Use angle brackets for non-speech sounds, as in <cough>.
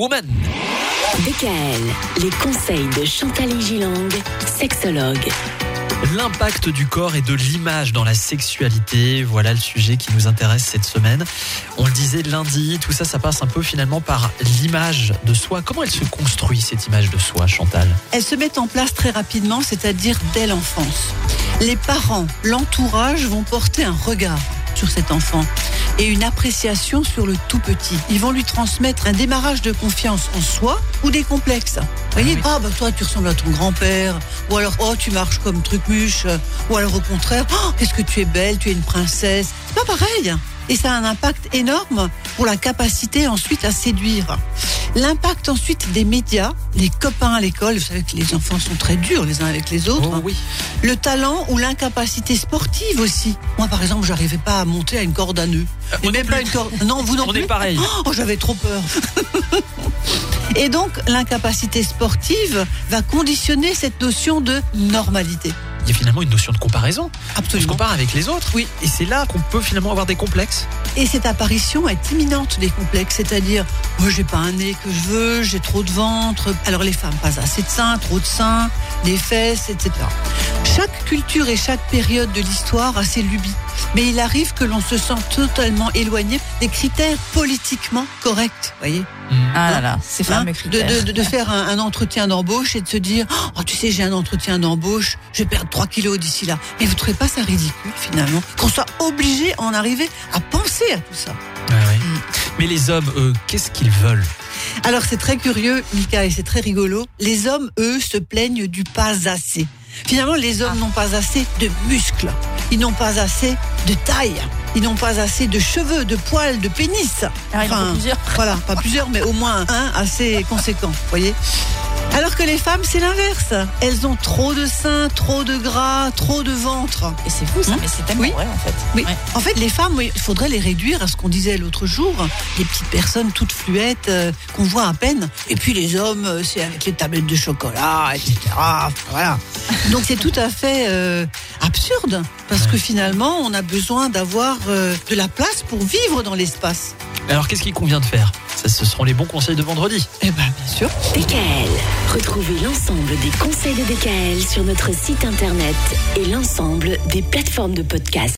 Woman. DKL, les conseils de Chantal Gilang, sexologue. L'impact du corps et de l'image dans la sexualité, voilà le sujet qui nous intéresse cette semaine. On le disait lundi, tout ça, ça passe un peu finalement par l'image de soi. Comment elle se construit cette image de soi, Chantal? Elles se mettent en place très rapidement, c'est-à-dire dès l'enfance. Les parents, l'entourage vont porter un regard sur cet enfant et une appréciation sur le tout petit. Ils vont lui transmettre un démarrage de confiance en soi ou des complexes. Vous voyez, ah bah toi tu ressembles à ton grand-père, ou alors oh tu marches comme trucmuche, ou alors au contraire, oh, qu'est-ce que tu es belle, tu es une princesse. C'est pas pareil. Et ça a un impact énorme pour la capacité ensuite à séduire. L'impact ensuite des médias, les copains à l'école, vous savez que les enfants sont très durs les uns avec les autres. Oh oui. Le talent ou l'incapacité sportive aussi. Moi par exemple, j'arrivais pas à monter à une corde à nœuds. Euh, même plus. pas une corde. Non, vous non On plus. est pareil. Oh, j'avais trop peur. <laughs> Et donc, l'incapacité sportive va conditionner cette notion de normalité. Il y a finalement une notion de comparaison. On se Absolument. compare avec les autres. Oui. Et c'est là qu'on peut finalement avoir des complexes. Et cette apparition est imminente des complexes, c'est-à-dire, moi j'ai pas un nez que je veux, j'ai trop de ventre. Alors les femmes, pas assez de seins, trop de seins, des fesses, etc. Chaque culture et chaque période de l'histoire a ses lubies. Mais il arrive que l'on se sent totalement éloigné des critères politiquement corrects, voyez. Ah là là, ces Hein, de, de- de faire un, un entretien d'embauche et de se dire oh tu sais j'ai un entretien d'embauche je vais perdre 3 kilos d'ici là. Mais vous trouvez pas ça ridicule finalement? Qu'on soit obligé à en arriver à penser à tout ça. Ouais, ouais. Mm. Mais les hommes, eux, qu'est-ce qu'ils veulent? Alors c'est très curieux Mika et c'est très rigolo. Les hommes eux se plaignent du pas assez. Finalement les hommes n'ont pas assez de muscles ils n'ont pas assez de taille. Ils n'ont pas assez de cheveux de poils de pénis. Ah, il en faut plusieurs. Voilà, pas plusieurs, mais au moins un assez conséquent, vous voyez alors que les femmes, c'est l'inverse. Elles ont trop de seins, trop de gras, trop de ventre. Et c'est fou ça, mais c'est tellement Oui. vrai en fait. Oui. Ouais. En fait, les femmes, oui, il faudrait les réduire à ce qu'on disait l'autre jour, les petites personnes toutes fluettes euh, qu'on voit à peine. Et puis les hommes, euh, c'est avec les tablettes de chocolat, etc. Voilà. <laughs> Donc c'est tout à fait euh, absurde parce que finalement, on a besoin d'avoir euh, de la place pour vivre dans l'espace. Alors qu'est-ce qu'il convient de faire? Ça, ce seront les bons conseils de vendredi. Eh ben, bien sûr. DKL. Retrouvez l'ensemble des conseils de DKL sur notre site internet et l'ensemble des plateformes de podcast.